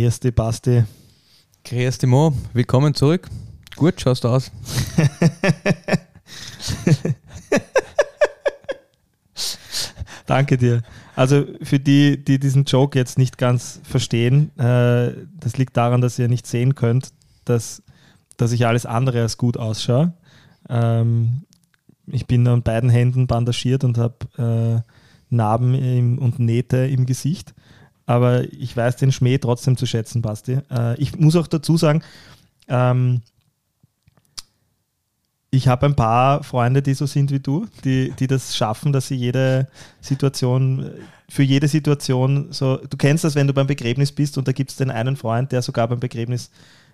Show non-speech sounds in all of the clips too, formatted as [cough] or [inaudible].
Grüß dich, Basti. Grüß dich, Mo. Willkommen zurück. Gut schaust du aus. [laughs] Danke dir. Also für die, die diesen Joke jetzt nicht ganz verstehen, äh, das liegt daran, dass ihr nicht sehen könnt, dass, dass ich alles andere als gut ausschaue. Ähm, ich bin an beiden Händen bandagiert und habe äh, Narben im, und Nähte im Gesicht. Aber ich weiß den Schmäh trotzdem zu schätzen, Basti. Äh, ich muss auch dazu sagen, ähm, ich habe ein paar Freunde, die so sind wie du, die, die das schaffen, dass sie jede Situation, für jede Situation so, du kennst das, wenn du beim Begräbnis bist und da gibt es den einen Freund, der sogar beim Begräbnis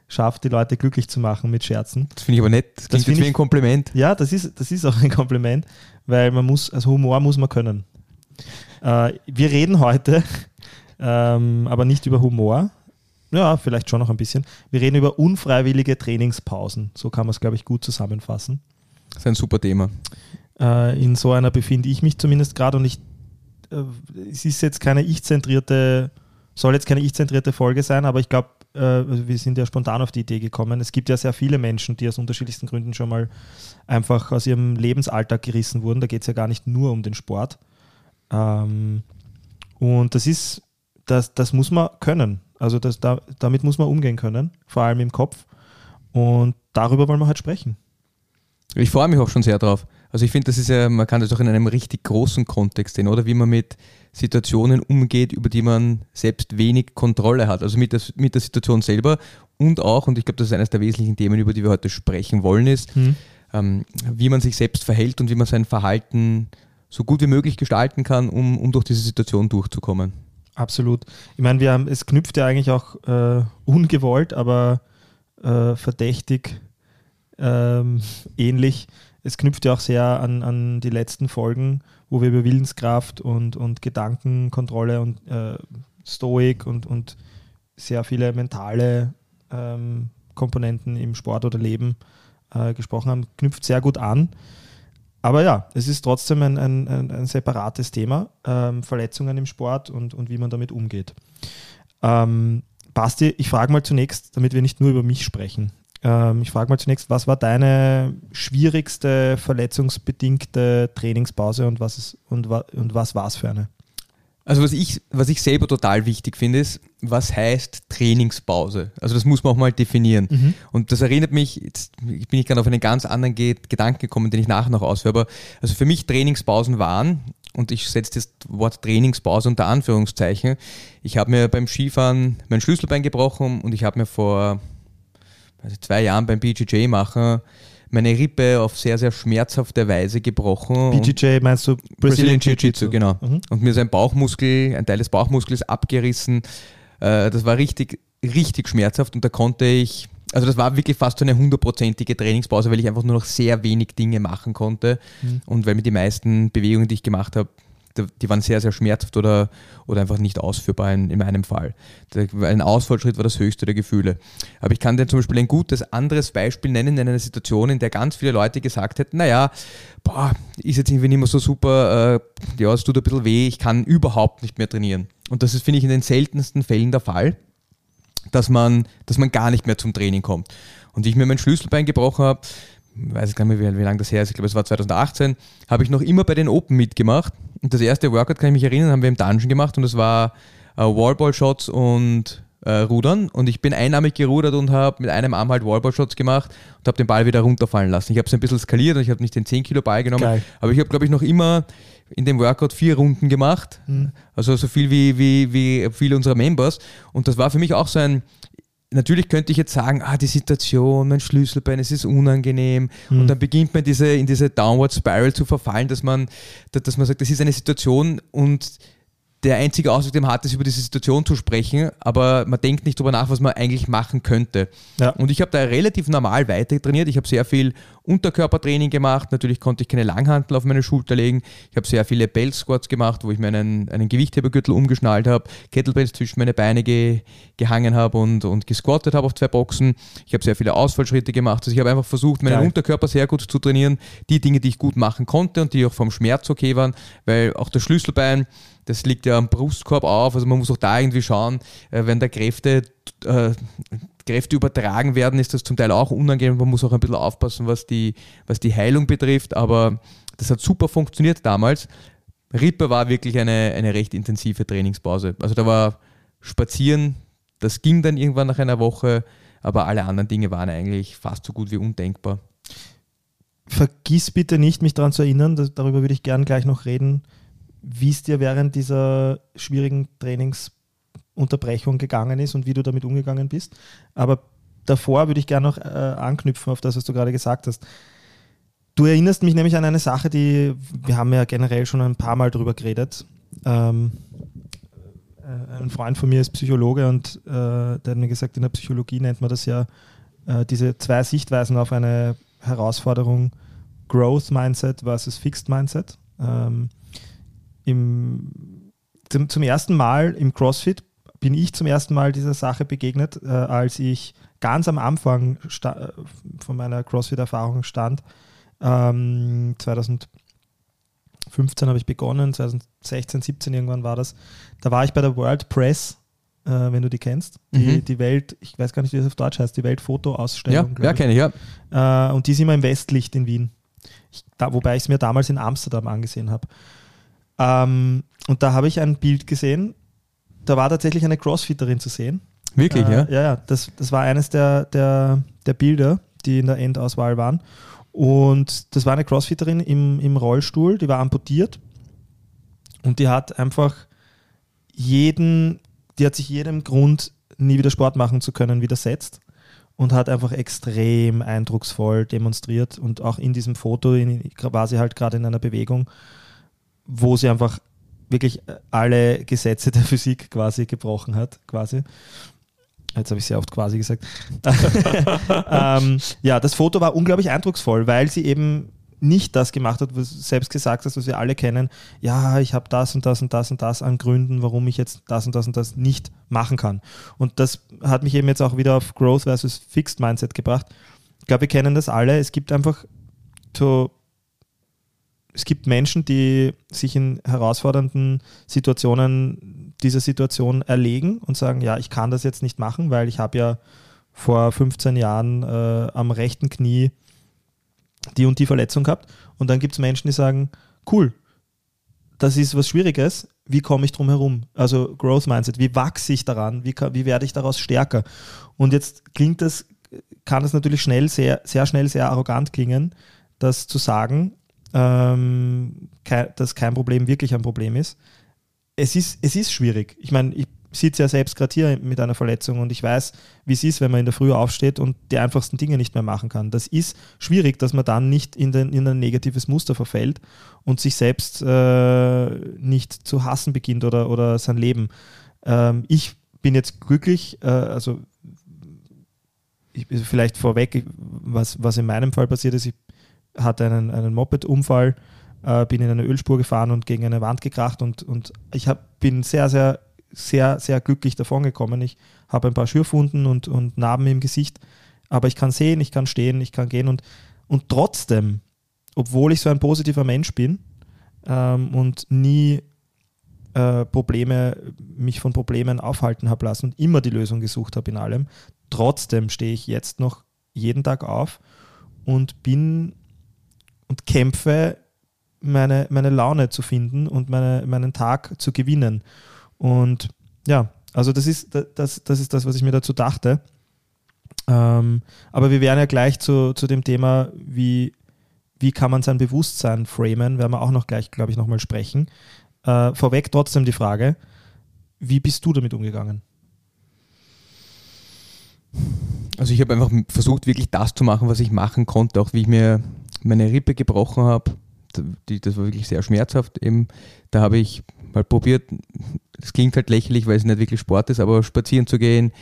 schafft, die Leute glücklich zu machen mit Scherzen. Das finde ich aber nett. Das jetzt wie ein Kompliment. Ja, das ist, das ist auch ein Kompliment, weil man muss, also Humor muss man können. Äh, wir reden heute ähm, aber nicht über Humor, ja, vielleicht schon noch ein bisschen. Wir reden über unfreiwillige Trainingspausen. So kann man es, glaube ich, gut zusammenfassen. Das ist ein super Thema. Äh, in so einer befinde ich mich zumindest gerade und ich, äh, es ist jetzt keine ich-zentrierte, soll jetzt keine ich-zentrierte Folge sein, aber ich glaube, äh, wir sind ja spontan auf die Idee gekommen. Es gibt ja sehr viele Menschen, die aus unterschiedlichsten Gründen schon mal einfach aus ihrem Lebensalltag gerissen wurden. Da geht es ja gar nicht nur um den Sport. Ähm, und das ist, das, das muss man können. Also das, da, damit muss man umgehen können, vor allem im Kopf. Und darüber wollen wir halt sprechen. Ich freue mich auch schon sehr drauf. Also ich finde, das ist ja, man kann das auch in einem richtig großen Kontext sehen, oder? Wie man mit Situationen umgeht, über die man selbst wenig Kontrolle hat. Also mit der, mit der Situation selber und auch, und ich glaube, das ist eines der wesentlichen Themen, über die wir heute sprechen wollen, ist, hm. ähm, wie man sich selbst verhält und wie man sein Verhalten so gut wie möglich gestalten kann, um, um durch diese Situation durchzukommen. Absolut. Ich meine, wir haben, es knüpft ja eigentlich auch äh, ungewollt, aber äh, verdächtig ähm, ähnlich. Es knüpft ja auch sehr an, an die letzten Folgen, wo wir über Willenskraft und, und Gedankenkontrolle und äh, Stoik und, und sehr viele mentale ähm, Komponenten im Sport oder Leben äh, gesprochen haben. Knüpft sehr gut an. Aber ja, es ist trotzdem ein, ein, ein, ein separates Thema, ähm, Verletzungen im Sport und, und wie man damit umgeht. Ähm, Basti, ich frage mal zunächst, damit wir nicht nur über mich sprechen, ähm, ich frage mal zunächst, was war deine schwierigste verletzungsbedingte Trainingspause und was, und, und was war es für eine? Also was ich, was ich selber total wichtig finde, ist, was heißt Trainingspause? Also das muss man auch mal definieren. Mhm. Und das erinnert mich, jetzt bin ich gerade auf einen ganz anderen Gedanken gekommen, den ich nachher noch ausführe, aber also für mich Trainingspausen waren, und ich setze das Wort Trainingspause unter Anführungszeichen, ich habe mir beim Skifahren mein Schlüsselbein gebrochen und ich habe mir vor also zwei Jahren beim BJJ machen meine Rippe auf sehr, sehr schmerzhafte Weise gebrochen. BJJ meinst du Brazilian Jiu-Jitsu, genau. Mhm. Und mir ist ein Bauchmuskel, ein Teil des Bauchmuskels abgerissen. Äh, das war richtig, richtig schmerzhaft und da konnte ich, also das war wirklich fast so eine hundertprozentige Trainingspause, weil ich einfach nur noch sehr wenig Dinge machen konnte mhm. und weil mir die meisten Bewegungen, die ich gemacht habe, die waren sehr, sehr schmerzhaft oder, oder einfach nicht ausführbar in, in meinem Fall. Ein Ausfallschritt war das höchste der Gefühle. Aber ich kann dir zum Beispiel ein gutes anderes Beispiel nennen in einer Situation, in der ganz viele Leute gesagt hätten, naja, boah, ist jetzt irgendwie nicht mehr so super, äh, ja, es tut ein bisschen weh, ich kann überhaupt nicht mehr trainieren. Und das ist, finde ich, in den seltensten Fällen der Fall, dass man, dass man gar nicht mehr zum Training kommt. Und ich mir mein Schlüsselbein gebrochen habe, weiß gar nicht mehr, wie, wie lange das her ist, ich glaube, es war 2018, habe ich noch immer bei den Open mitgemacht. Und das erste Workout, kann ich mich erinnern, haben wir im Dungeon gemacht und das war äh, Wallball-Shots und äh, Rudern. Und ich bin einarmig gerudert und habe mit einem Arm halt Wallball-Shots gemacht und habe den Ball wieder runterfallen lassen. Ich habe es ein bisschen skaliert und ich habe nicht den 10 Kilo Ball genommen, Geil. aber ich habe, glaube ich, noch immer in dem Workout vier Runden gemacht. Mhm. Also so viel wie, wie, wie viele unserer Members. Und das war für mich auch so ein, natürlich könnte ich jetzt sagen, ah, die Situation, mein Schlüsselbein, es ist unangenehm. Mhm. Und dann beginnt man diese, in diese Downward Spiral zu verfallen, dass man, dass man sagt, das ist eine Situation und der einzige Ausweg, den man hat, ist über diese Situation zu sprechen, aber man denkt nicht darüber nach, was man eigentlich machen könnte. Ja. Und ich habe da relativ normal weiter trainiert. Ich habe sehr viel Unterkörpertraining gemacht. Natürlich konnte ich keine Langhantel auf meine Schulter legen. Ich habe sehr viele Bell Squats gemacht, wo ich mir einen, einen Gewichthebergürtel umgeschnallt habe, Kettlebells zwischen meine Beine ge, gehangen habe und, und gesquattet habe auf zwei Boxen. Ich habe sehr viele Ausfallschritte gemacht. Also ich habe einfach versucht, meinen Geil. Unterkörper sehr gut zu trainieren. Die Dinge, die ich gut machen konnte und die auch vom Schmerz okay waren, weil auch das Schlüsselbein, das liegt ja am Brustkorb auf. Also man muss auch da irgendwie schauen, äh, wenn da Kräfte, äh, Kräfte übertragen werden, ist das zum Teil auch unangenehm. Man muss auch ein bisschen aufpassen, was die, was die Heilung betrifft. Aber das hat super funktioniert damals. Rippe war wirklich eine, eine recht intensive Trainingspause. Also da war Spazieren, das ging dann irgendwann nach einer Woche, aber alle anderen Dinge waren eigentlich fast so gut wie undenkbar. Vergiss bitte nicht, mich daran zu erinnern, darüber würde ich gern gleich noch reden, wie es dir während dieser schwierigen Trainingsunterbrechung gegangen ist und wie du damit umgegangen bist. Aber davor würde ich gerne noch äh, anknüpfen auf das, was du gerade gesagt hast. Du erinnerst mich nämlich an eine Sache, die wir haben ja generell schon ein paar Mal drüber geredet. Ähm, äh, ein Freund von mir ist Psychologe und äh, der hat mir gesagt, in der Psychologie nennt man das ja äh, diese zwei Sichtweisen auf eine Herausforderung, Growth Mindset versus Fixed Mindset. Ähm, im, zum, zum ersten Mal im CrossFit bin ich zum ersten Mal dieser Sache begegnet, äh, als ich ganz am Anfang äh, von meiner CrossFit-Erfahrung stand. Ähm, 2015 habe ich begonnen, 2016, 17 irgendwann war das. Da war ich bei der World Press, äh, wenn du die kennst. Die, mhm. die Welt, ich weiß gar nicht, wie das auf Deutsch heißt, die Weltfotoausstellung. Ja, ja kenne ich, ja. Äh, und die ist immer im Westlicht in Wien. Ich, da, wobei ich es mir damals in Amsterdam angesehen habe. Ähm, und da habe ich ein Bild gesehen, da war tatsächlich eine Crossfitterin zu sehen. Wirklich, äh, ja? Ja, ja. Das, das war eines der, der, der Bilder, die in der Endauswahl waren. Und das war eine Crossfitterin im, im Rollstuhl, die war amputiert. Und die hat einfach jeden, die hat sich jedem Grund, nie wieder Sport machen zu können, widersetzt und hat einfach extrem eindrucksvoll demonstriert. Und auch in diesem Foto in, war sie halt gerade in einer Bewegung, wo sie einfach wirklich alle Gesetze der Physik quasi gebrochen hat, quasi. Jetzt habe ich sehr oft quasi gesagt. [laughs] ähm, ja, das Foto war unglaublich eindrucksvoll, weil sie eben nicht das gemacht hat, was du selbst gesagt hast, was wir alle kennen. Ja, ich habe das und das und das und das an Gründen, warum ich jetzt das und das und das nicht machen kann. Und das hat mich eben jetzt auch wieder auf Growth versus Fixed Mindset gebracht. Ich glaube, wir kennen das alle. Es gibt einfach so es gibt Menschen, die sich in herausfordernden Situationen dieser Situation erlegen und sagen, ja, ich kann das jetzt nicht machen, weil ich habe ja vor 15 Jahren äh, am rechten Knie die und die Verletzung gehabt. Und dann gibt es Menschen, die sagen, cool, das ist was Schwieriges, wie komme ich drum herum? Also Growth Mindset, wie wachse ich daran? Wie, wie werde ich daraus stärker? Und jetzt klingt das, kann das natürlich schnell, sehr, sehr schnell, sehr arrogant klingen, das zu sagen, ähm, ke dass kein Problem wirklich ein Problem ist. Es ist, es ist schwierig. Ich meine, ich sitze ja selbst gerade hier mit einer Verletzung und ich weiß, wie es ist, wenn man in der Früh aufsteht und die einfachsten Dinge nicht mehr machen kann. Das ist schwierig, dass man dann nicht in, den, in ein negatives Muster verfällt und sich selbst äh, nicht zu hassen beginnt oder, oder sein Leben. Ähm, ich bin jetzt glücklich, äh, also ich, vielleicht vorweg, was, was in meinem Fall passiert ist, ich hatte einen, einen Moped-Unfall, äh, bin in eine Ölspur gefahren und gegen eine Wand gekracht und, und ich hab, bin sehr, sehr, sehr, sehr glücklich davon gekommen. Ich habe ein paar Schürfwunden und, und Narben im Gesicht, aber ich kann sehen, ich kann stehen, ich kann gehen und, und trotzdem, obwohl ich so ein positiver Mensch bin ähm, und nie äh, Probleme, mich von Problemen aufhalten habe lassen und immer die Lösung gesucht habe in allem, trotzdem stehe ich jetzt noch jeden Tag auf und bin und kämpfe, meine, meine Laune zu finden und meine, meinen Tag zu gewinnen. Und ja, also das ist das, das, ist das was ich mir dazu dachte. Ähm, aber wir werden ja gleich zu, zu dem Thema, wie, wie kann man sein Bewusstsein framen, werden wir auch noch gleich, glaube ich, nochmal sprechen. Äh, vorweg trotzdem die Frage, wie bist du damit umgegangen? Also ich habe einfach versucht, wirklich das zu machen, was ich machen konnte, auch wie ich mir meine Rippe gebrochen habe, das war wirklich sehr schmerzhaft. Eben, da habe ich mal probiert, das klingt halt lächerlich, weil es nicht wirklich Sport ist, aber spazieren zu gehen,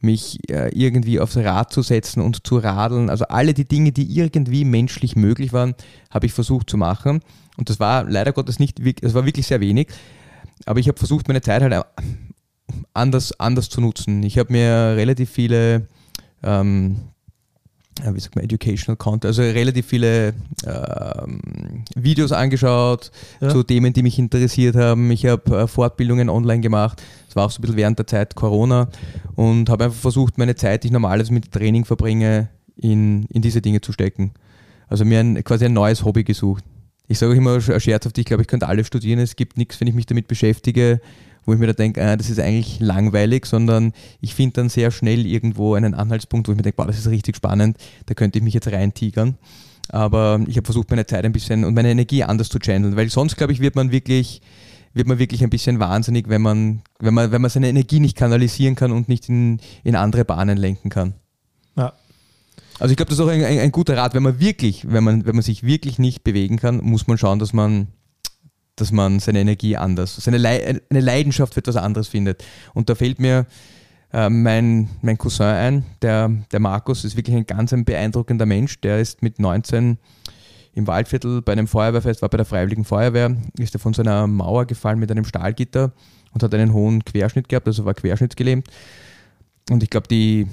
mich äh, irgendwie aufs Rad zu setzen und zu radeln. Also alle die Dinge, die irgendwie menschlich möglich waren, habe ich versucht zu machen. Und das war leider Gottes nicht, es war wirklich sehr wenig. Aber ich habe versucht, meine Zeit halt anders, anders zu nutzen. Ich habe mir relativ viele ähm, wie sagt man, Educational Content, also relativ viele ähm, Videos angeschaut ja. zu Themen, die mich interessiert haben. Ich habe äh, Fortbildungen online gemacht. Das war auch so ein bisschen während der Zeit Corona und habe einfach versucht, meine Zeit, die ich normalerweise mit Training verbringe, in, in diese Dinge zu stecken. Also mir ein, quasi ein neues Hobby gesucht. Ich sage immer scherzhaft, ich glaube, ich könnte alles studieren. Es gibt nichts, wenn ich mich damit beschäftige, wo ich mir da denke, ah, das ist eigentlich langweilig, sondern ich finde dann sehr schnell irgendwo einen Anhaltspunkt, wo ich mir denke, das ist richtig spannend, da könnte ich mich jetzt reintigern. Aber ich habe versucht, meine Zeit ein bisschen und meine Energie anders zu channeln, weil sonst, glaube ich, wird man wirklich wird man wirklich ein bisschen wahnsinnig, wenn man, wenn man, wenn man seine Energie nicht kanalisieren kann und nicht in, in andere Bahnen lenken kann. Ja. Also ich glaube, das ist auch ein, ein, ein, guter Rat, wenn man wirklich, wenn man, wenn man sich wirklich nicht bewegen kann, muss man schauen, dass man dass man seine Energie anders, seine Le eine Leidenschaft für etwas anderes findet. Und da fällt mir äh, mein, mein Cousin ein, der, der Markus ist wirklich ein ganz ein beeindruckender Mensch. Der ist mit 19 im Waldviertel bei einem Feuerwehrfest, war bei der Freiwilligen Feuerwehr, ist er von seiner Mauer gefallen mit einem Stahlgitter und hat einen hohen Querschnitt gehabt, also war querschnittsgelähmt. Und ich glaube, die,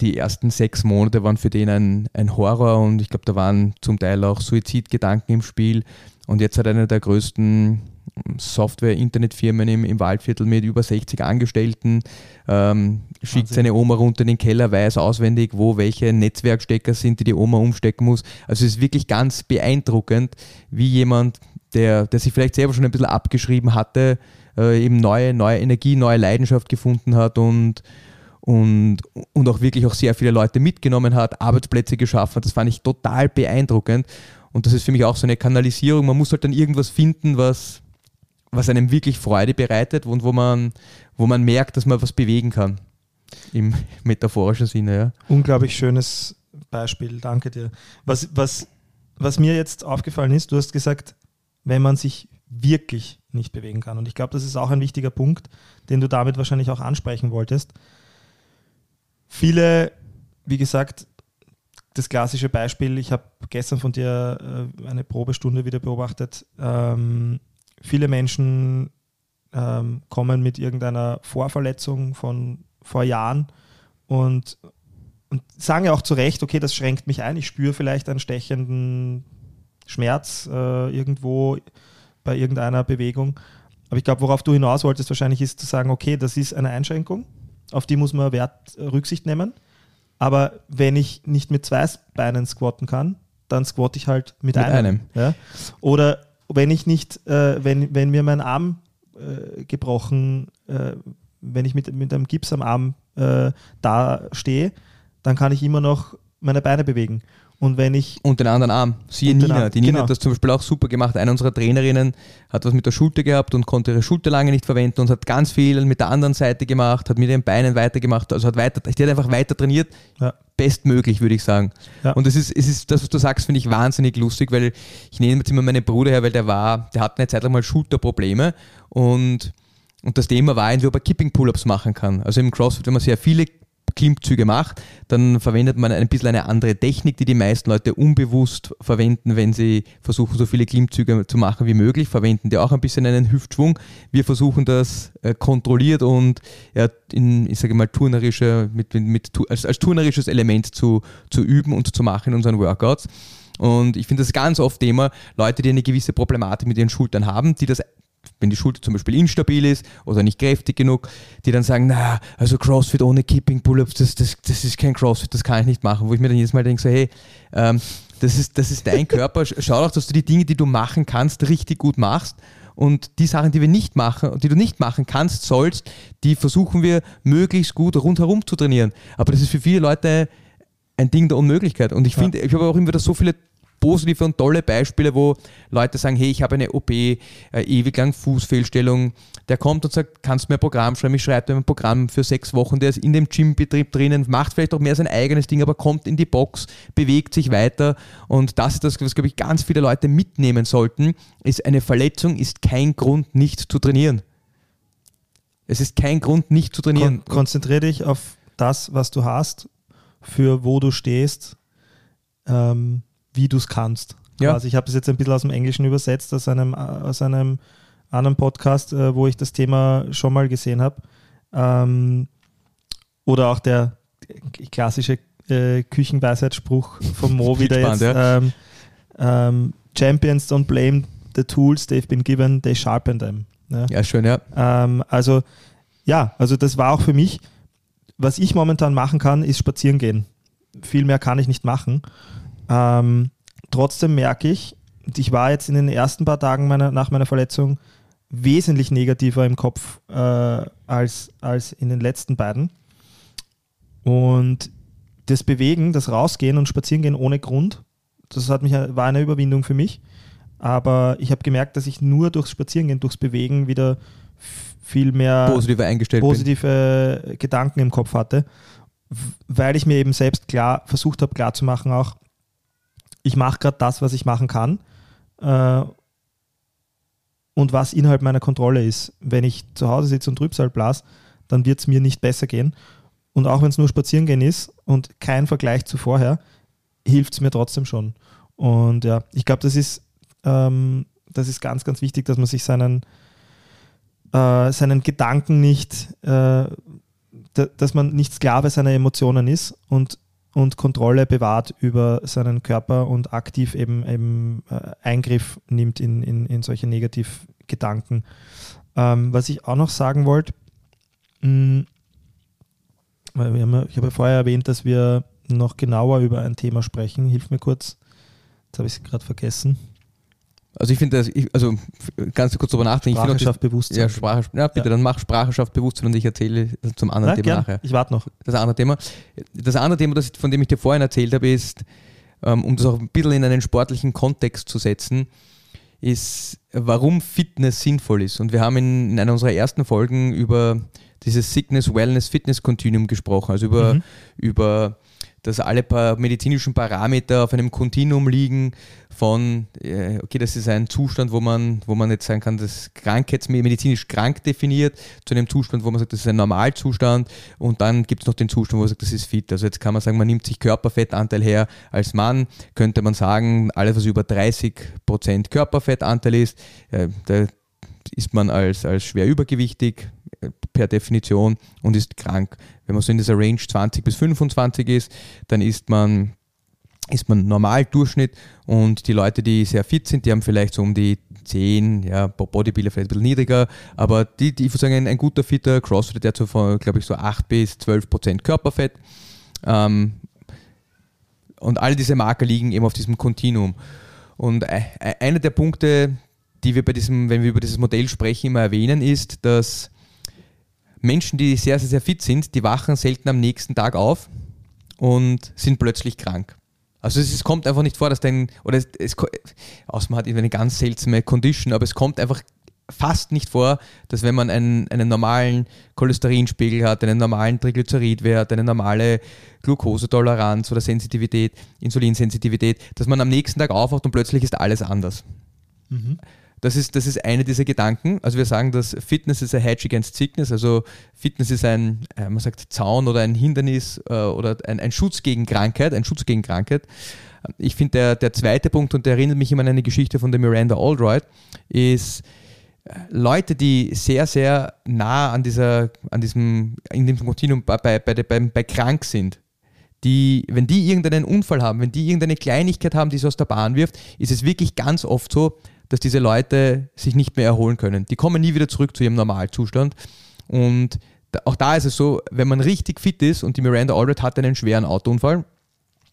die ersten sechs Monate waren für den ein, ein Horror und ich glaube, da waren zum Teil auch Suizidgedanken im Spiel. Und jetzt hat einer der größten Software-Internetfirmen im, im Waldviertel mit über 60 Angestellten, ähm, schickt seine Oma runter in den Keller, weiß auswendig, wo welche Netzwerkstecker sind, die die Oma umstecken muss. Also es ist wirklich ganz beeindruckend, wie jemand, der, der sich vielleicht selber schon ein bisschen abgeschrieben hatte, äh, eben neue, neue Energie, neue Leidenschaft gefunden hat und, und, und auch wirklich auch sehr viele Leute mitgenommen hat, Arbeitsplätze geschaffen hat. Das fand ich total beeindruckend. Und das ist für mich auch so eine Kanalisierung. Man muss halt dann irgendwas finden, was, was einem wirklich Freude bereitet und wo man, wo man merkt, dass man was bewegen kann. Im [laughs] metaphorischen Sinne, ja. Unglaublich schönes Beispiel, danke dir. Was, was, was mir jetzt aufgefallen ist, du hast gesagt, wenn man sich wirklich nicht bewegen kann. Und ich glaube, das ist auch ein wichtiger Punkt, den du damit wahrscheinlich auch ansprechen wolltest. Viele, wie gesagt, das klassische Beispiel, ich habe gestern von dir äh, eine Probestunde wieder beobachtet. Ähm, viele Menschen ähm, kommen mit irgendeiner Vorverletzung von vor Jahren und, und sagen ja auch zu Recht, okay, das schränkt mich ein, ich spüre vielleicht einen stechenden Schmerz äh, irgendwo bei irgendeiner Bewegung. Aber ich glaube, worauf du hinaus wolltest, wahrscheinlich ist zu sagen, okay, das ist eine Einschränkung, auf die muss man Wert, Rücksicht nehmen. Aber wenn ich nicht mit zwei Beinen squatten kann, dann squatte ich halt mit, mit einem. einem. Ja? Oder wenn ich nicht, äh, wenn, wenn mir mein Arm äh, gebrochen, äh, wenn ich mit, mit einem Gips am Arm äh, da stehe, dann kann ich immer noch meine Beine bewegen. Und wenn ich. Und den anderen Arm. Siehe Nina. Die Nina genau. hat das zum Beispiel auch super gemacht. Eine unserer Trainerinnen hat was mit der Schulter gehabt und konnte ihre Schulter lange nicht verwenden und hat ganz viel mit der anderen Seite gemacht, hat mit ihren Beinen weitergemacht. Also hat weiter, die hat einfach weiter trainiert. Ja. Bestmöglich, würde ich sagen. Ja. Und es ist, es ist, das, was du sagst, finde ich wahnsinnig lustig, weil ich nehme jetzt immer meinen Bruder her, weil der war, der hatte eine Zeit lang mal Schulterprobleme und und das Thema war, wie ob er Kipping Pull-Ups machen kann. Also im CrossFit, wenn man sehr viele Klimmzüge macht, dann verwendet man ein bisschen eine andere Technik, die die meisten Leute unbewusst verwenden, wenn sie versuchen, so viele Klimmzüge zu machen wie möglich, verwenden die auch ein bisschen einen Hüftschwung. Wir versuchen das äh, kontrolliert und in, ich sage mal, turnerische, mit, mit, als, als turnerisches Element zu, zu üben und zu machen in unseren Workouts. Und ich finde das ganz oft Thema, Leute, die eine gewisse Problematik mit ihren Schultern haben, die das wenn die Schulter zum Beispiel instabil ist oder nicht kräftig genug, die dann sagen, na, also CrossFit ohne Keeping Pull-Ups, das, das, das ist kein CrossFit, das kann ich nicht machen. Wo ich mir dann jedes Mal denke, so, hey, ähm, das, ist, das ist dein Körper, schau doch, dass du die Dinge, die du machen kannst, richtig gut machst. Und die Sachen, die wir nicht machen, die du nicht machen kannst, sollst, die versuchen wir möglichst gut rundherum zu trainieren. Aber das ist für viele Leute ein Ding der Unmöglichkeit. Und ich finde, ich habe auch immer wieder so viele positive und tolle Beispiele, wo Leute sagen, hey, ich habe eine OP, äh, ewig lang Fußfehlstellung. Der kommt und sagt, kannst du mir ein Programm schreiben? Ich schreibe ein Programm für sechs Wochen. Der ist in dem Gymbetrieb drinnen, macht vielleicht auch mehr sein eigenes Ding, aber kommt in die Box, bewegt sich weiter. Und das ist das, was, glaube ich, ganz viele Leute mitnehmen sollten, ist eine Verletzung ist kein Grund, nicht zu trainieren. Es ist kein Grund, nicht zu trainieren. Kon konzentriere dich auf das, was du hast, für wo du stehst, ähm, wie du es kannst. Ja. Also ich habe es jetzt ein bisschen aus dem Englischen übersetzt, aus einem, aus einem anderen Podcast, äh, wo ich das Thema schon mal gesehen habe. Ähm, oder auch der klassische äh, Küchenweisheitsspruch vom Mo [laughs] wieder spannend, jetzt. Ja. Ähm, ähm, Champions don't blame the tools they've been given, they sharpen them. Ja, ja schön, ja. Ähm, also ja, also das war auch für mich, was ich momentan machen kann, ist spazieren gehen. Viel mehr kann ich nicht machen. Ähm, trotzdem merke ich, ich war jetzt in den ersten paar Tagen meiner, nach meiner Verletzung wesentlich negativer im Kopf äh, als, als in den letzten beiden. Und das Bewegen, das Rausgehen und Spazierengehen ohne Grund, das hat mich, war eine Überwindung für mich. Aber ich habe gemerkt, dass ich nur durchs Spazierengehen, durchs Bewegen wieder viel mehr positive, eingestellt positive bin. Gedanken im Kopf hatte, weil ich mir eben selbst klar versucht habe, klarzumachen auch, ich mache gerade das, was ich machen kann äh, und was innerhalb meiner Kontrolle ist. Wenn ich zu Hause sitze und Trübsal blas, dann wird es mir nicht besser gehen. Und auch wenn es nur Spazierengehen ist und kein Vergleich zu vorher, hilft es mir trotzdem schon. Und ja, ich glaube, das ist, ähm, das ist ganz, ganz wichtig, dass man sich seinen, äh, seinen Gedanken nicht, äh, dass man nicht Sklave seiner Emotionen ist und, und Kontrolle bewahrt über seinen Körper und aktiv eben, eben äh, Eingriff nimmt in, in, in solche Negativgedanken. Ähm, was ich auch noch sagen wollte, mm, ich habe ja vorher erwähnt, dass wir noch genauer über ein Thema sprechen. Hilf mir kurz. Jetzt habe ich es gerade vergessen. Also ich finde, also ganz kurz darüber nachdenken. Sprache schafft Bewusstsein. Ja, Sprache, ja bitte, ja. dann mach Sprache schafft Bewusstsein und ich erzähle zum anderen ja, Thema gern. nachher. Ich warte noch. Das andere Thema. Das andere Thema, das, von dem ich dir vorhin erzählt habe, ist, ähm, um das auch ein bisschen in einen sportlichen Kontext zu setzen, ist, warum Fitness sinnvoll ist. Und wir haben in, in einer unserer ersten Folgen über dieses Sickness, Wellness, Fitness Continuum gesprochen, also über, mhm. über dass alle paar medizinischen Parameter auf einem Kontinuum liegen von, äh, okay, das ist ein Zustand, wo man, wo man jetzt sagen kann, das krankheitsmedizinisch krank definiert, zu einem Zustand, wo man sagt, das ist ein Normalzustand und dann gibt es noch den Zustand, wo man sagt, das ist fit. Also jetzt kann man sagen, man nimmt sich Körperfettanteil her als Mann, könnte man sagen, alles, was über 30% Körperfettanteil ist, äh, da ist man als, als schwer übergewichtig, per Definition und ist krank. Wenn man so in dieser Range 20 bis 25 ist, dann ist man ist man normal Durchschnitt und die Leute, die sehr fit sind, die haben vielleicht so um die 10, ja, Bodybuilder vielleicht ein bisschen niedriger, aber die, die ich würde sagen, ein, ein guter fitter Crossfit, der hat so von, glaube ich, so 8 bis 12 Prozent Körperfett. Ähm, und all diese Marker liegen eben auf diesem Kontinuum. Und einer der Punkte, die wir bei diesem, wenn wir über dieses Modell sprechen, immer erwähnen, ist, dass Menschen, die sehr, sehr, sehr fit sind, die wachen selten am nächsten Tag auf und sind plötzlich krank. Also es, es kommt einfach nicht vor, dass dein, oder es, es außer man hat eine ganz seltsame Condition, aber es kommt einfach fast nicht vor, dass wenn man einen, einen normalen Cholesterinspiegel hat, einen normalen Triglyceridwert, eine normale Glukosetoleranz oder Sensitivität, Insulinsensitivität, dass man am nächsten Tag aufwacht und plötzlich ist alles anders. Mhm. Das ist, das ist eine dieser Gedanken. Also wir sagen, dass Fitness ist a hedge against sickness. Also Fitness ist ein, äh, man sagt Zaun oder ein Hindernis äh, oder ein, ein Schutz gegen Krankheit, ein Schutz gegen Krankheit. Ich finde, der, der zweite Punkt, und der erinnert mich immer an eine Geschichte von der Miranda Aldroyd, ist, äh, Leute, die sehr, sehr nah an dieser, an diesem, in dem Kontinuum bei, bei, bei, bei, krank sind, die, wenn die irgendeinen Unfall haben, wenn die irgendeine Kleinigkeit haben, die sie aus der Bahn wirft, ist es wirklich ganz oft so, dass diese Leute sich nicht mehr erholen können. Die kommen nie wieder zurück zu ihrem Normalzustand. Und auch da ist es so, wenn man richtig fit ist und die Miranda Allred hatte einen schweren Autounfall,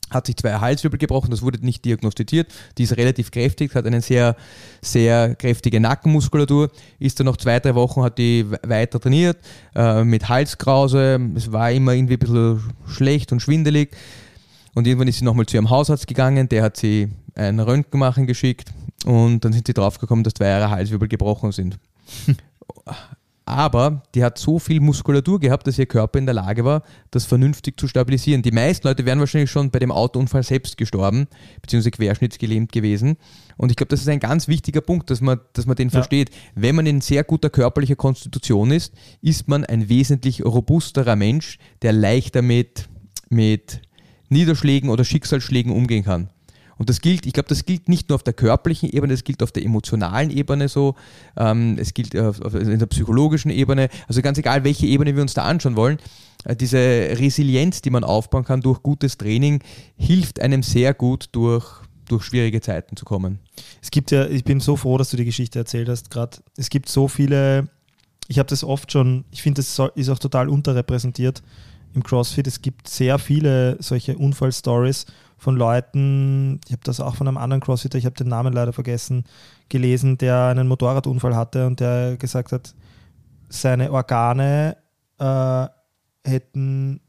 hat sich zwei Halswirbel gebrochen, das wurde nicht diagnostiziert. Die ist relativ kräftig, hat eine sehr, sehr kräftige Nackenmuskulatur, ist dann noch zwei, drei Wochen, hat die weiter trainiert, äh, mit Halskrause. Es war immer irgendwie ein bisschen schlecht und schwindelig. Und irgendwann ist sie nochmal zu ihrem Hausarzt gegangen, der hat sie ein Röntgen machen geschickt und dann sind sie draufgekommen, dass zwei ihrer Halswirbel gebrochen sind. [laughs] aber die hat so viel Muskulatur gehabt, dass ihr Körper in der Lage war, das vernünftig zu stabilisieren. Die meisten Leute wären wahrscheinlich schon bei dem Autounfall selbst gestorben, beziehungsweise querschnittsgelähmt gewesen. Und ich glaube, das ist ein ganz wichtiger Punkt, dass man, dass man den ja. versteht. Wenn man in sehr guter körperlicher Konstitution ist, ist man ein wesentlich robusterer Mensch, der leichter mit, mit Niederschlägen oder Schicksalsschlägen umgehen kann. Und das gilt, ich glaube, das gilt nicht nur auf der körperlichen Ebene, das gilt auf der emotionalen Ebene so, ähm, es gilt auf, auf, in der psychologischen Ebene, also ganz egal, welche Ebene wir uns da anschauen wollen. Äh, diese Resilienz, die man aufbauen kann durch gutes Training, hilft einem sehr gut durch, durch schwierige Zeiten zu kommen. Es gibt ja, ich bin so froh, dass du die Geschichte erzählt hast, gerade. Es gibt so viele, ich habe das oft schon, ich finde, das ist auch total unterrepräsentiert im CrossFit. Es gibt sehr viele solche Unfallstories von Leuten, ich habe das auch von einem anderen Crossfitter, ich habe den Namen leider vergessen, gelesen, der einen Motorradunfall hatte und der gesagt hat, seine Organe äh, hätten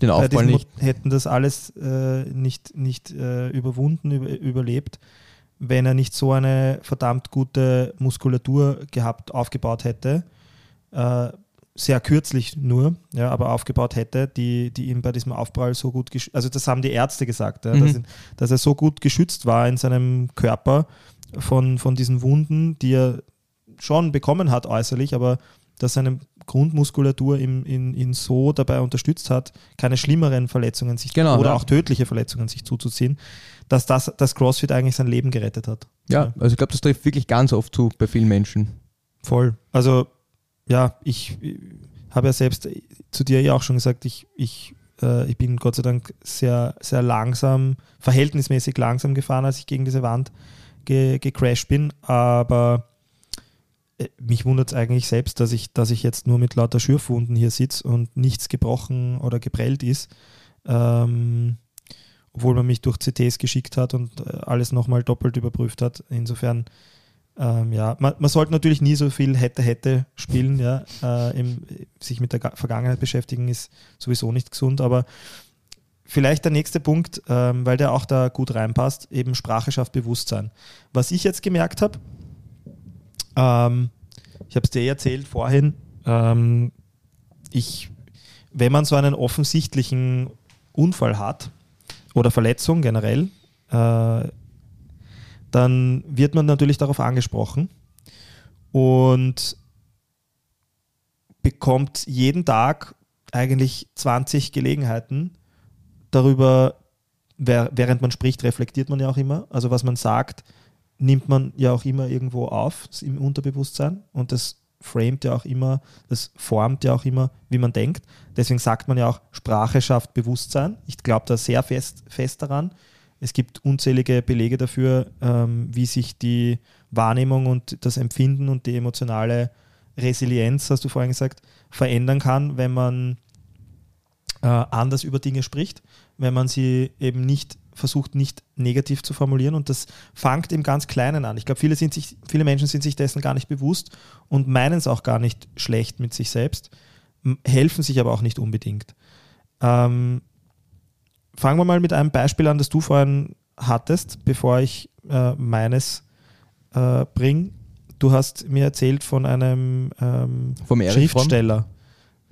den Aufbau nicht. hätten das alles äh, nicht, nicht äh, überwunden, über, überlebt, wenn er nicht so eine verdammt gute Muskulatur gehabt, aufgebaut hätte. Äh, sehr kürzlich nur, ja, aber aufgebaut hätte, die, die ihm bei diesem Aufprall so gut, also das haben die Ärzte gesagt, ja, mhm. dass, dass, er so gut geschützt war in seinem Körper von, von diesen Wunden, die er schon bekommen hat äußerlich, aber dass seine Grundmuskulatur ihn, ihn, ihn so dabei unterstützt hat, keine schlimmeren Verletzungen sich genau, oder ja. auch tödliche Verletzungen sich zuzuziehen, dass das, das CrossFit eigentlich sein Leben gerettet hat. Ja, ja. also ich glaube, das trifft wirklich ganz oft zu bei vielen Menschen. Voll. Also ja, ich, habe ja selbst zu dir ja auch schon gesagt, ich, ich, äh, ich bin Gott sei Dank sehr, sehr langsam, verhältnismäßig langsam gefahren, als ich gegen diese Wand ge, gecrashed bin. Aber äh, mich wundert es eigentlich selbst, dass ich, dass ich jetzt nur mit lauter Schürfwunden hier sitze und nichts gebrochen oder geprellt ist. Ähm, obwohl man mich durch CTs geschickt hat und äh, alles nochmal doppelt überprüft hat. Insofern ähm, ja, man, man, sollte natürlich nie so viel hätte, hätte spielen. Ja. Äh, im, sich mit der Vergangenheit beschäftigen ist sowieso nicht gesund, aber vielleicht der nächste Punkt, ähm, weil der auch da gut reinpasst, eben Sprache schafft Bewusstsein. Was ich jetzt gemerkt habe, ähm, ich habe es dir erzählt vorhin, ähm, ich, wenn man so einen offensichtlichen Unfall hat oder Verletzung generell, äh, dann wird man natürlich darauf angesprochen und bekommt jeden Tag eigentlich 20 Gelegenheiten darüber, während man spricht, reflektiert man ja auch immer. Also was man sagt, nimmt man ja auch immer irgendwo auf im Unterbewusstsein und das framet ja auch immer, das formt ja auch immer, wie man denkt. Deswegen sagt man ja auch, Sprache schafft Bewusstsein. Ich glaube da sehr fest, fest daran. Es gibt unzählige Belege dafür, ähm, wie sich die Wahrnehmung und das Empfinden und die emotionale Resilienz, hast du vorhin gesagt, verändern kann, wenn man äh, anders über Dinge spricht, wenn man sie eben nicht versucht, nicht negativ zu formulieren. Und das fängt im ganz Kleinen an. Ich glaube, viele, viele Menschen sind sich dessen gar nicht bewusst und meinen es auch gar nicht schlecht mit sich selbst, helfen sich aber auch nicht unbedingt. Ähm, fangen wir mal mit einem Beispiel an, das du vorhin hattest, bevor ich äh, meines äh, bringe. Du hast mir erzählt von einem ähm, Schriftsteller.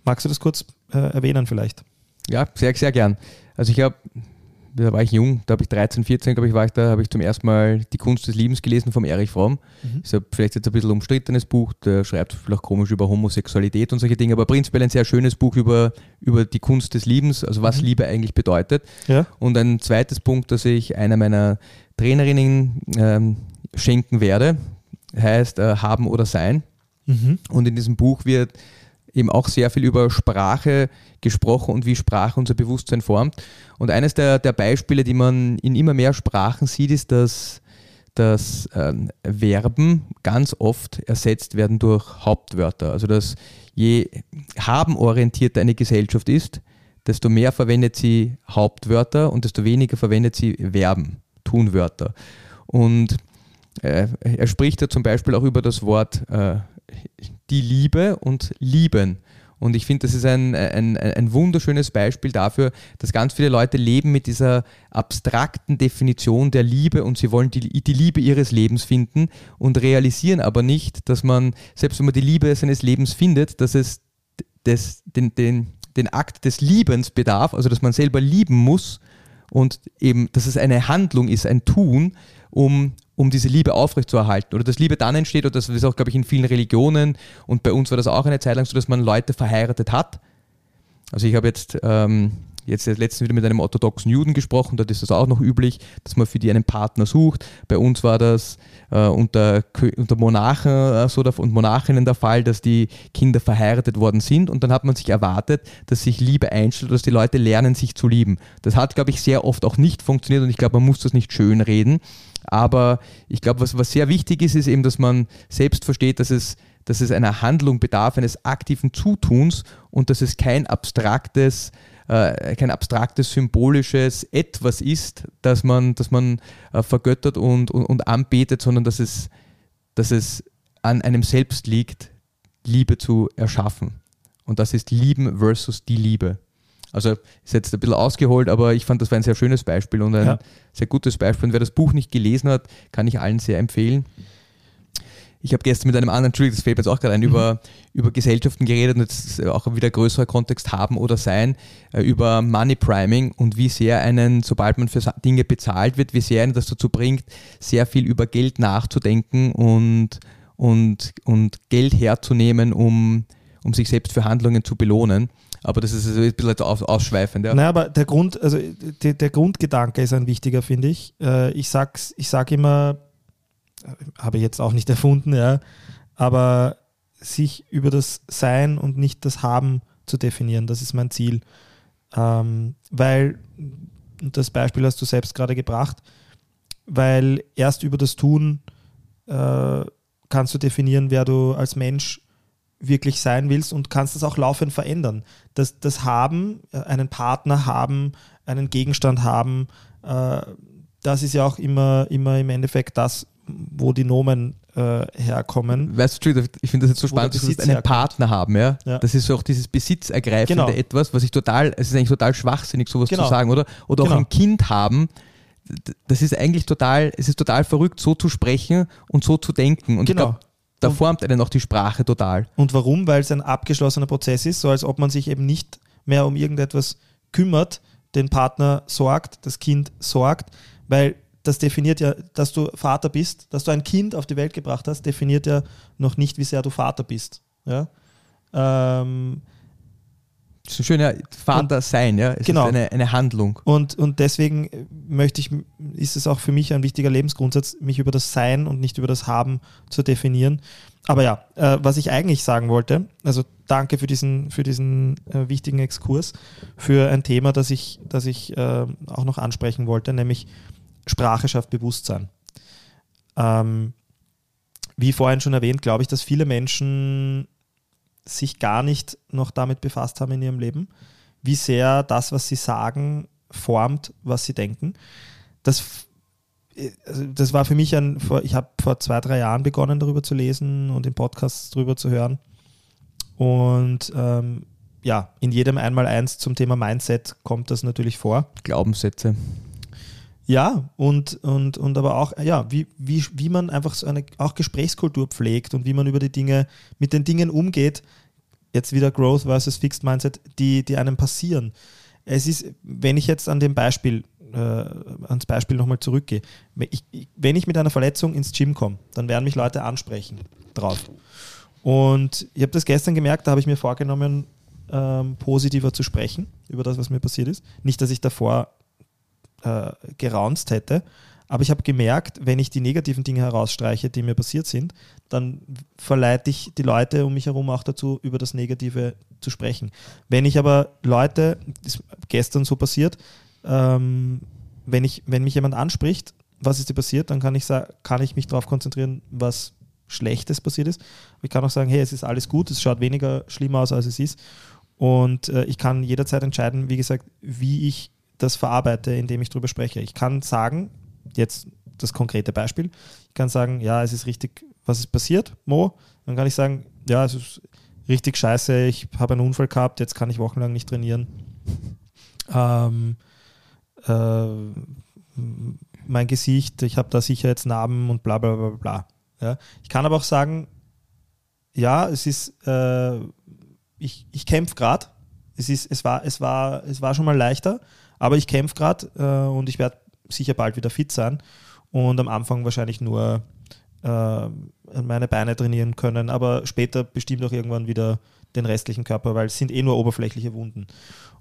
Magst du das kurz äh, erwähnen vielleicht? Ja, sehr, sehr gern. Also ich habe da war ich jung, da habe ich 13, 14, glaube ich, war ich da, habe ich zum ersten Mal Die Kunst des Liebens gelesen vom Erich Fromm. Mhm. Ist ja vielleicht jetzt ein bisschen umstrittenes Buch, der schreibt vielleicht komisch über Homosexualität und solche Dinge, aber prinzipiell ein sehr schönes Buch über, über die Kunst des Liebens, also was mhm. Liebe eigentlich bedeutet. Ja. Und ein zweites Punkt, das ich einer meiner Trainerinnen ähm, schenken werde, heißt äh, Haben oder Sein. Mhm. Und in diesem Buch wird eben auch sehr viel über Sprache gesprochen und wie Sprache unser Bewusstsein formt. Und eines der, der Beispiele, die man in immer mehr Sprachen sieht, ist, dass, dass ähm, Verben ganz oft ersetzt werden durch Hauptwörter. Also dass je habenorientierter eine Gesellschaft ist, desto mehr verwendet sie Hauptwörter und desto weniger verwendet sie Verben, Tunwörter. Und äh, er spricht ja zum Beispiel auch über das Wort äh, die Liebe und lieben. Und ich finde, das ist ein, ein, ein wunderschönes Beispiel dafür, dass ganz viele Leute leben mit dieser abstrakten Definition der Liebe und sie wollen die, die Liebe ihres Lebens finden und realisieren aber nicht, dass man, selbst wenn man die Liebe seines Lebens findet, dass es des, den, den, den Akt des Liebens bedarf, also dass man selber lieben muss und eben, dass es eine Handlung ist, ein Tun, um, um diese Liebe aufrechtzuerhalten. Oder dass Liebe dann entsteht, oder das ist auch, glaube ich, in vielen Religionen und bei uns war das auch eine Zeit lang so, dass man Leute verheiratet hat. Also ich habe jetzt ähm, jetzt letztens wieder mit einem orthodoxen Juden gesprochen, dort ist das auch noch üblich, dass man für die einen Partner sucht. Bei uns war das äh, unter, unter Monarchen äh, und Monarchinnen der Fall, dass die Kinder verheiratet worden sind und dann hat man sich erwartet, dass sich Liebe einstellt, dass die Leute lernen, sich zu lieben. Das hat, glaube ich, sehr oft auch nicht funktioniert und ich glaube, man muss das nicht schön reden. Aber ich glaube, was, was sehr wichtig ist, ist eben, dass man selbst versteht, dass es dass es einer Handlung bedarf, eines aktiven Zutuns und dass es kein abstraktes äh, kein abstraktes, symbolisches Etwas ist, das man, das man äh, vergöttert und, und, und anbetet, sondern dass es, dass es an einem selbst liegt, Liebe zu erschaffen. Und das ist Lieben versus die Liebe. Also ist jetzt ein bisschen ausgeholt, aber ich fand, das war ein sehr schönes Beispiel und ein ja. sehr gutes Beispiel. Und wer das Buch nicht gelesen hat, kann ich allen sehr empfehlen. Ich habe gestern mit einem anderen, Entschuldigung, das fällt mir jetzt auch gerade ein, mhm. über, über Gesellschaften geredet und jetzt auch wieder größerer Kontext haben oder sein, äh, über Money Priming und wie sehr einen, sobald man für Dinge bezahlt wird, wie sehr einen das dazu bringt, sehr viel über Geld nachzudenken und, und, und Geld herzunehmen, um, um sich selbst für Handlungen zu belohnen. Aber das ist ein bisschen aus, ausschweifend. Ja. Naja, aber der Grund, also der, der Grundgedanke ist ein wichtiger, finde ich. Äh, ich sage ich sag immer, habe ich jetzt auch nicht [laughs] erfunden, ja, aber sich über das Sein und nicht das Haben zu definieren, das ist mein Ziel. Ähm, weil, das Beispiel hast du selbst gerade gebracht, weil erst über das Tun äh, kannst du definieren, wer du als Mensch wirklich sein willst und kannst das auch laufend verändern. Das, das Haben, äh, einen Partner haben, einen Gegenstand haben, äh, das ist ja auch immer, immer im Endeffekt das, wo die Nomen äh, herkommen. Weißt du, ich finde das jetzt so spannend, dass wir einen herkommt. Partner haben, ja? ja? Das ist so auch dieses besitzergreifende genau. etwas, was ich total, es ist eigentlich total schwachsinnig, sowas genau. zu sagen, oder? Oder genau. auch ein Kind haben, das ist eigentlich total, es ist total verrückt, so zu sprechen und so zu denken. Und genau. ich glaube, da formt einen auch die Sprache total. Und warum? Weil es ein abgeschlossener Prozess ist, so als ob man sich eben nicht mehr um irgendetwas kümmert, den Partner sorgt, das Kind sorgt, weil das definiert ja, dass du Vater bist, dass du ein Kind auf die Welt gebracht hast, definiert ja noch nicht, wie sehr du Vater bist. Ja? Ähm, das ist ein schöner Vater sein, ja. Es genau. ist eine, eine Handlung. Und, und deswegen möchte ich, ist es auch für mich ein wichtiger Lebensgrundsatz, mich über das Sein und nicht über das Haben zu definieren. Aber ja, äh, was ich eigentlich sagen wollte, also danke für diesen, für diesen äh, wichtigen Exkurs, für ein Thema, das ich, das ich äh, auch noch ansprechen wollte, nämlich Sprache schafft Bewusstsein. Ähm, wie vorhin schon erwähnt, glaube ich, dass viele Menschen sich gar nicht noch damit befasst haben in ihrem Leben, wie sehr das, was sie sagen, formt, was sie denken. Das, also das war für mich ein, ich habe vor zwei, drei Jahren begonnen, darüber zu lesen und in Podcasts darüber zu hören. Und ähm, ja, in jedem Einmal-Eins zum Thema Mindset kommt das natürlich vor. Glaubenssätze. Ja, und, und, und aber auch, ja, wie, wie, wie man einfach so eine auch Gesprächskultur pflegt und wie man über die Dinge, mit den Dingen umgeht, jetzt wieder Growth versus Fixed Mindset, die, die einem passieren. Es ist, wenn ich jetzt an dem Beispiel, äh, ans Beispiel nochmal zurückgehe, ich, wenn ich mit einer Verletzung ins Gym komme, dann werden mich Leute ansprechen drauf. Und ich habe das gestern gemerkt, da habe ich mir vorgenommen, ähm, positiver zu sprechen über das, was mir passiert ist. Nicht, dass ich davor äh, geraunzt hätte. Aber ich habe gemerkt, wenn ich die negativen Dinge herausstreiche, die mir passiert sind, dann verleite ich die Leute um mich herum auch dazu, über das Negative zu sprechen. Wenn ich aber Leute, das ist gestern so passiert, ähm, wenn, ich, wenn mich jemand anspricht, was ist dir passiert, dann kann ich, kann ich mich darauf konzentrieren, was Schlechtes passiert ist. ich kann auch sagen, hey, es ist alles gut, es schaut weniger schlimm aus, als es ist. Und äh, ich kann jederzeit entscheiden, wie gesagt, wie ich das verarbeite, indem ich darüber spreche. Ich kann sagen, jetzt das konkrete Beispiel, ich kann sagen, ja, es ist richtig, was ist passiert, Mo? Dann kann ich sagen, ja, es ist, richtig scheiße, ich habe einen Unfall gehabt, jetzt kann ich wochenlang nicht trainieren. [laughs] Ähm, äh, mein Gesicht, ich habe da sicher jetzt Narben und bla bla bla bla. Ja. Ich kann aber auch sagen, ja, es ist, äh, ich, ich kämpfe gerade. Es, es, war, es, war, es war schon mal leichter, aber ich kämpfe gerade äh, und ich werde sicher bald wieder fit sein und am Anfang wahrscheinlich nur äh, meine Beine trainieren können, aber später bestimmt auch irgendwann wieder den restlichen Körper, weil es sind eh nur oberflächliche Wunden.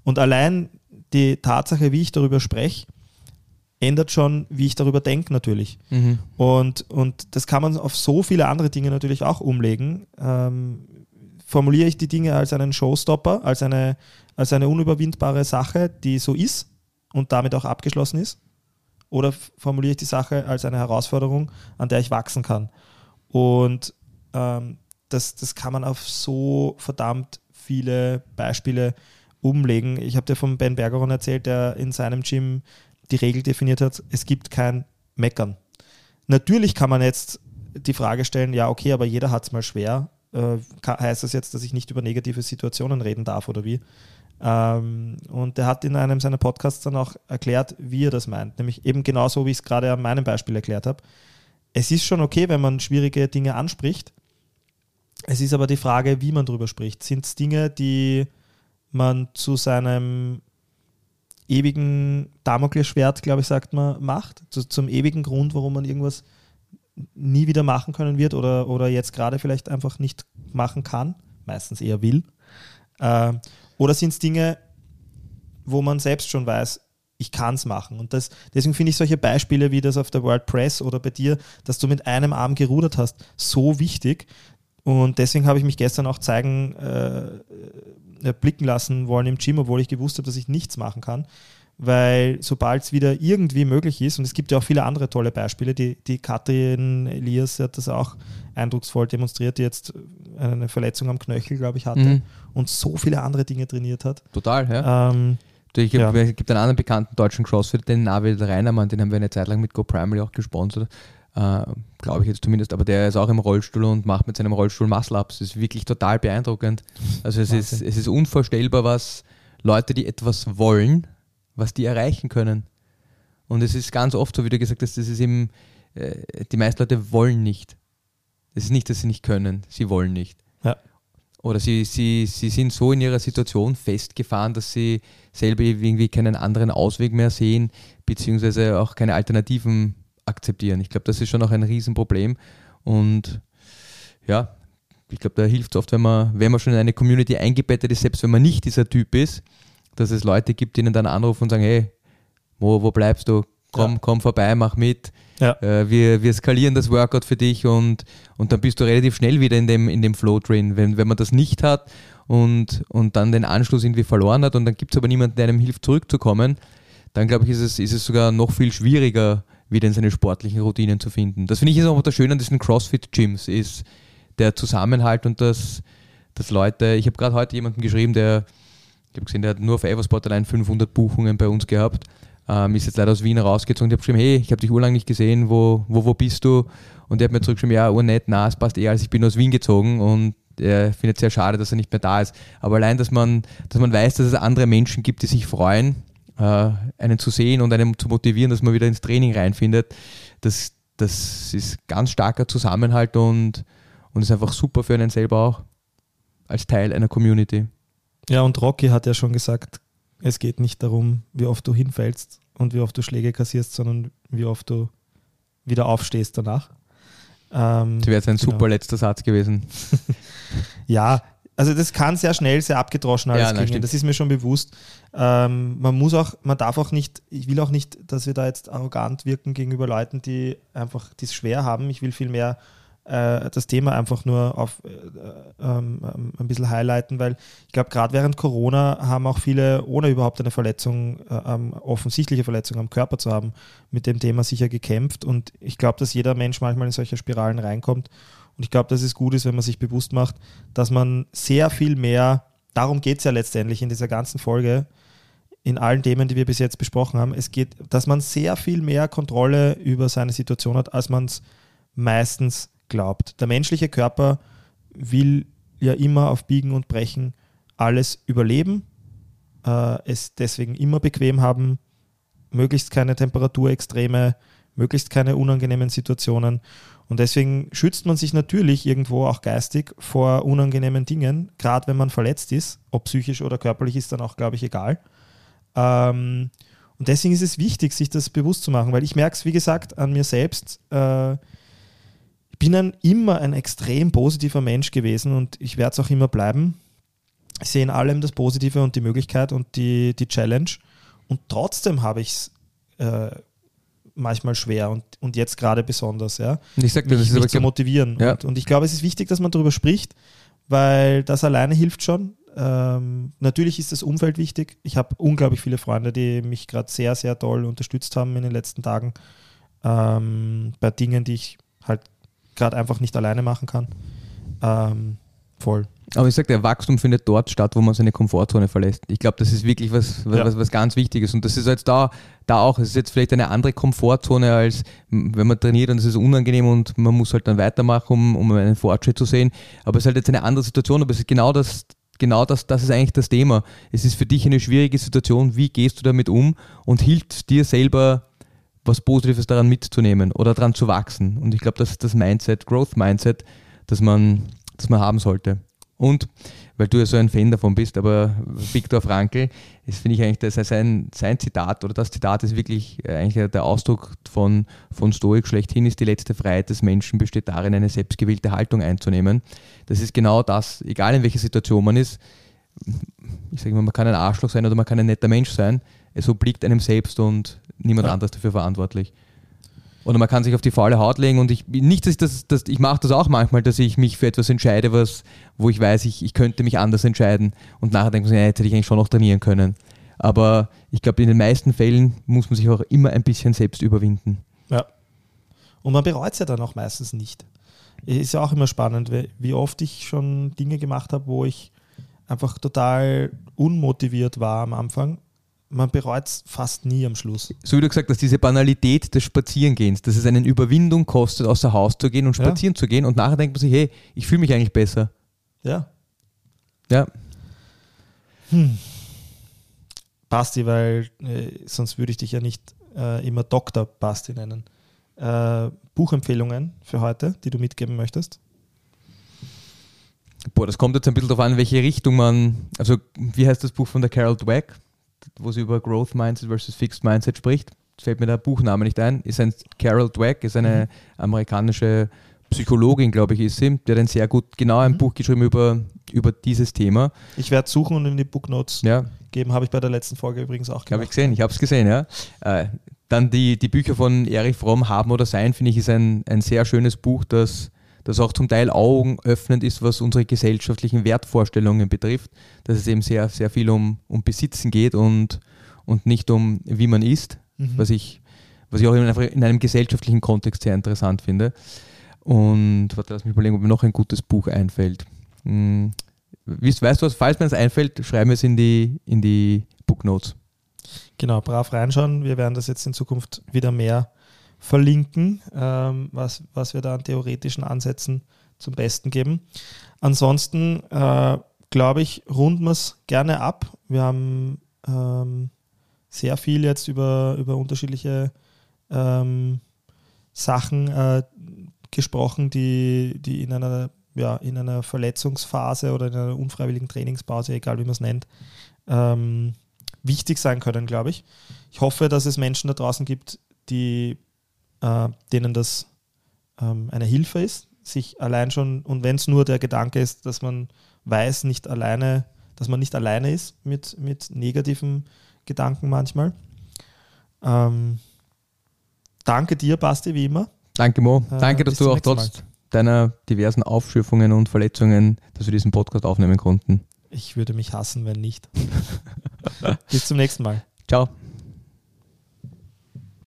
Und allein die Tatsache, wie ich darüber spreche, ändert schon, wie ich darüber denke natürlich. Mhm. Und, und das kann man auf so viele andere Dinge natürlich auch umlegen. Ähm, formuliere ich die Dinge als einen Showstopper, als eine, als eine unüberwindbare Sache, die so ist und damit auch abgeschlossen ist? Oder formuliere ich die Sache als eine Herausforderung, an der ich wachsen kann? Und ähm, das, das kann man auf so verdammt viele Beispiele umlegen. Ich habe dir von Ben Bergeron erzählt, der in seinem Gym die Regel definiert hat, es gibt kein Meckern. Natürlich kann man jetzt die Frage stellen, ja, okay, aber jeder hat es mal schwer. Äh, heißt das jetzt, dass ich nicht über negative Situationen reden darf oder wie? Ähm, und er hat in einem seiner Podcasts dann auch erklärt, wie er das meint. Nämlich eben genauso, wie ich es gerade an meinem Beispiel erklärt habe. Es ist schon okay, wenn man schwierige Dinge anspricht. Es ist aber die Frage, wie man darüber spricht. Sind es Dinge, die man zu seinem ewigen Damoklesschwert, glaube ich, sagt man, macht, zu, zum ewigen Grund, warum man irgendwas nie wieder machen können wird oder, oder jetzt gerade vielleicht einfach nicht machen kann, meistens eher will. Äh, oder sind es Dinge, wo man selbst schon weiß, ich kann es machen. Und das, deswegen finde ich solche Beispiele wie das auf der World Press oder bei dir, dass du mit einem Arm gerudert hast, so wichtig. Und deswegen habe ich mich gestern auch zeigen, äh, äh, blicken lassen wollen im Gym, obwohl ich gewusst habe, dass ich nichts machen kann. Weil sobald es wieder irgendwie möglich ist, und es gibt ja auch viele andere tolle Beispiele, die, die Katrin Elias hat das auch eindrucksvoll demonstriert, die jetzt eine Verletzung am Knöchel, glaube ich, hatte mhm. Und so viele andere Dinge trainiert hat. Total, ja. Ähm, ich ja. Es gibt einen anderen bekannten deutschen Crossfit, den Navid Reinermann, den haben wir eine Zeit lang mit Go Primary auch gesponsert. Äh, Glaube ich jetzt zumindest, aber der ist auch im Rollstuhl und macht mit seinem Rollstuhl Muscle-Ups. Das ist wirklich total beeindruckend. Also es ist, es ist unvorstellbar, was Leute, die etwas wollen, was die erreichen können. Und es ist ganz oft so, wie du gesagt hast, das ist eben, äh, die meisten Leute wollen nicht. Es ist nicht, dass sie nicht können, sie wollen nicht. Ja. Oder sie, sie, sie sind so in ihrer Situation festgefahren, dass sie selber irgendwie keinen anderen Ausweg mehr sehen, beziehungsweise auch keine Alternativen akzeptieren. Ich glaube, das ist schon auch ein Riesenproblem. Und ja, ich glaube, da hilft es oft, wenn man, wenn man schon in eine Community eingebettet ist, selbst wenn man nicht dieser Typ ist, dass es Leute gibt, denen dann anrufen und sagen, hey, wo, wo bleibst du? Komm, ja. komm vorbei, mach mit. Ja. Äh, wir, wir skalieren das Workout für dich und, und dann bist du relativ schnell wieder in dem, in dem Flow drin. Wenn, wenn man das nicht hat und, und dann den Anschluss irgendwie verloren hat und dann gibt es aber niemanden, der einem hilft, zurückzukommen, dann glaube ich, ist es, ist es sogar noch viel schwieriger, wieder in seine sportlichen Routinen zu finden. Das finde ich ist auch das Schöne an diesen CrossFit-Gyms, ist der Zusammenhalt und das, dass Leute, ich habe gerade heute jemanden geschrieben, der, ich habe gesehen, der hat nur auf Eversport allein 500 Buchungen bei uns gehabt, ähm, ist jetzt leider aus Wien rausgezogen, ich habe geschrieben, hey, ich habe dich urlang nicht gesehen, wo, wo, wo bist du? Und der hat mir zurückgeschrieben, ja, urnett, na, es passt eher, als ich bin aus Wien gezogen und er findet es sehr schade, dass er nicht mehr da ist. Aber allein, dass man, dass man weiß, dass es andere Menschen gibt, die sich freuen, äh, einen zu sehen und einen zu motivieren, dass man wieder ins Training reinfindet, das, das ist ganz starker Zusammenhalt und, und ist einfach super für einen selber auch als Teil einer Community. Ja, und Rocky hat ja schon gesagt, es geht nicht darum, wie oft du hinfällst und wie oft du Schläge kassierst, sondern wie oft du wieder aufstehst danach. Ähm, das wäre jetzt ein genau. super letzter Satz gewesen. [laughs] ja, also das kann sehr schnell, sehr abgedroschen alles ja, klingen, das ist mir schon bewusst. Ähm, man muss auch, man darf auch nicht, ich will auch nicht, dass wir da jetzt arrogant wirken gegenüber Leuten, die einfach dies schwer haben. Ich will vielmehr äh, das Thema einfach nur auf äh, ähm, ähm, ein bisschen highlighten, weil ich glaube, gerade während Corona haben auch viele, ohne überhaupt eine Verletzung, äh, ähm, offensichtliche Verletzung am Körper zu haben, mit dem Thema sicher gekämpft. Und ich glaube, dass jeder Mensch manchmal in solche Spiralen reinkommt. Und ich glaube, dass es gut ist, wenn man sich bewusst macht, dass man sehr viel mehr, darum geht es ja letztendlich in dieser ganzen Folge, in allen Themen, die wir bis jetzt besprochen haben, es geht, dass man sehr viel mehr Kontrolle über seine Situation hat, als man es meistens glaubt. Der menschliche Körper will ja immer auf Biegen und Brechen alles überleben, äh, es deswegen immer bequem haben, möglichst keine Temperaturextreme, möglichst keine unangenehmen Situationen. Und deswegen schützt man sich natürlich irgendwo auch geistig vor unangenehmen Dingen, gerade wenn man verletzt ist, ob psychisch oder körperlich ist dann auch, glaube ich, egal. Ähm, und deswegen ist es wichtig, sich das bewusst zu machen, weil ich merke es, wie gesagt, an mir selbst. Äh, bin ein, immer ein extrem positiver Mensch gewesen und ich werde es auch immer bleiben. Ich sehe in allem das Positive und die Möglichkeit und die, die Challenge. Und trotzdem habe ich es äh, manchmal schwer und, und jetzt gerade besonders, ja. Und ich sag dir, mich, das ist mich zu motivieren. Ja. Und, und ich glaube, es ist wichtig, dass man darüber spricht, weil das alleine hilft schon. Ähm, natürlich ist das Umfeld wichtig. Ich habe unglaublich viele Freunde, die mich gerade sehr, sehr toll unterstützt haben in den letzten Tagen ähm, bei Dingen, die ich halt gerade einfach nicht alleine machen kann. Ähm, voll. Aber ich sage, der Wachstum findet dort statt, wo man seine Komfortzone verlässt. Ich glaube, das ist wirklich was, was, Ja. was, was ganz Wichtiges. Und das ist jetzt da, da auch, es ist jetzt vielleicht eine andere Komfortzone, als wenn man trainiert und es ist unangenehm und man muss halt dann weitermachen, um, um einen Fortschritt zu sehen. Aber es ist halt jetzt eine andere Situation, aber es ist genau das, genau das, das ist eigentlich das Thema. Es ist für dich eine schwierige Situation, wie gehst du damit um und hilft dir selber was Positives daran mitzunehmen oder daran zu wachsen. Und ich glaube, das ist das Mindset, Growth Mindset, das man, das man haben sollte. Und weil du ja so ein Fan davon bist, aber Viktor Frankl, das finde ich eigentlich, das ist sein, sein Zitat oder das Zitat ist wirklich äh, eigentlich der Ausdruck von, von Stoik schlechthin, ist die letzte Freiheit des Menschen besteht darin, eine selbstgewählte Haltung einzunehmen. Das ist genau das, egal in welcher Situation man ist. Ich sage mal, man kann ein Arschloch sein oder man kann ein netter Mensch sein. Es obliegt einem selbst und niemand Ja. anderes dafür verantwortlich. Oder man kann sich auf die faule Haut legen und ich nicht, dass ich das, das ich mache das auch manchmal, dass ich mich für etwas entscheide, was, wo ich weiß, ich, ich könnte mich anders entscheiden und nachher denke ich, ja, jetzt hätte ich eigentlich schon noch trainieren können. Aber ich glaube, in den meisten Fällen muss man sich auch immer ein bisschen selbst überwinden. Ja. Und man bereut es ja dann auch meistens nicht. Ist ja auch immer spannend, wie oft ich schon Dinge gemacht habe, wo ich einfach total unmotiviert war am Anfang. Man bereut es fast nie am Schluss. So wie du gesagt hast, diese Banalität des Spazierengehens, dass es eine Überwindung kostet, außer Haus zu gehen und Ja. spazieren zu gehen und nachher denkt man sich, hey, ich fühle mich eigentlich besser. Ja. Ja, Basti, weil äh, sonst würde ich dich ja nicht äh, immer Dr. Basti nennen. Äh, Buchempfehlungen für heute, die du mitgeben möchtest? boah, das kommt jetzt ein bisschen darauf an, welche Richtung man, also wie heißt das Buch von der Carol Dweck, wo sie über Growth Mindset versus Fixed Mindset spricht. Fällt mir der Buchname nicht ein. Ist ein Carol Dweck, ist eine amerikanische Psychologin, glaube ich, ist sie. Die hat ein sehr gut, genau ein Mhm. Buch geschrieben über, über dieses Thema. Ich werde suchen und in die Booknotes Ja, geben, habe ich bei der letzten Folge übrigens auch habe ich gemacht. gesehen, ich habe es gesehen, ja. Äh, dann die, die Bücher von Erich Fromm, Haben oder Sein, finde ich, ist ein, ein sehr schönes Buch, das, das auch zum Teil augenöffnend ist, was unsere gesellschaftlichen Wertvorstellungen betrifft. Dass es eben sehr, sehr viel um, um Besitzen geht und, und nicht um, wie man ist, Mhm. was, ich, was ich auch in, in einem gesellschaftlichen Kontext sehr interessant finde. Und warte, lass mich überlegen, ob mir noch ein gutes Buch einfällt. Hm, weißt, weißt du was, falls mir es einfällt, schreiben wir es in die, in die Booknotes. Genau, brav reinschauen. Wir werden das jetzt in Zukunft wieder mehr verlinken, ähm, was, was wir da an theoretischen Ansätzen zum Besten geben. Ansonsten äh, glaube ich, runden wir es gerne ab. Wir haben ähm, sehr viel jetzt über, über unterschiedliche ähm, Sachen äh, gesprochen, die, die in einer ja, in einer Verletzungsphase oder in einer unfreiwilligen Trainingspause, egal wie man es nennt, ähm, wichtig sein können, glaube ich. Ich hoffe, dass es Menschen da draußen gibt, die, äh, denen das ähm, eine Hilfe ist, sich allein schon, und wenn es nur der Gedanke ist, dass man weiß, nicht alleine, dass man nicht alleine ist mit, mit negativen Gedanken manchmal. Ähm, danke dir, Basti, wie immer. Danke, Mo. Äh, Danke, dass du auch trotz deiner diversen Aufschürfungen und Verletzungen, dass wir diesen Podcast aufnehmen konnten. Ich würde mich hassen, wenn nicht. [laughs] Bis zum nächsten Mal. Ciao.